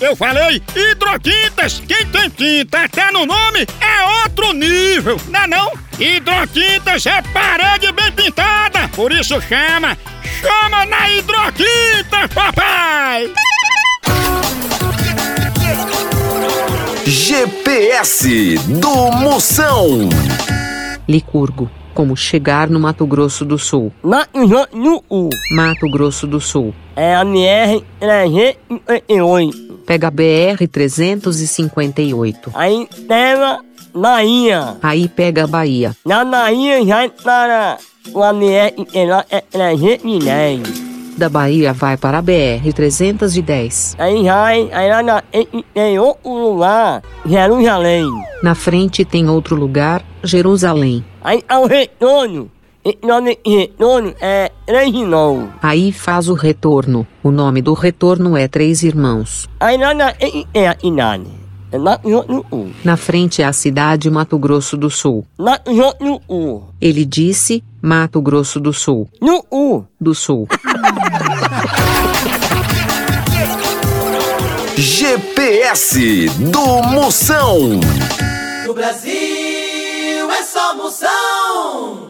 Eu falei hidrotintas. Quem tem tinta até no nome é outro nível, não é não? Hidrotintas é parede bem pintada, por isso chama, chama na hidrotinta, papai! GPS do Moção. Licurgo. Como chegar no Mato Grosso do Sul. Mato Grosso do Sul. Mato Grosso do Sul. É a BR 358. Pega a BR 358. Aí pega Bahia. Aí pega a Bahia. Na Bahia já para o BR 310. Da Bahia vai para a BR 310. Aí vai, aí lá na, tem outro lugar, Jerusalém. Na frente tem outro lugar, Jerusalém. Aí ao retorno, é Três Irmãos. Aí faz o retorno. O nome do retorno é Três Irmãos. Na é. É frente é a cidade Mato Grosso do Sul. Ele disse Mato Grosso do Sul. Do Sul. GPS do Moção. No Brasil é só moção.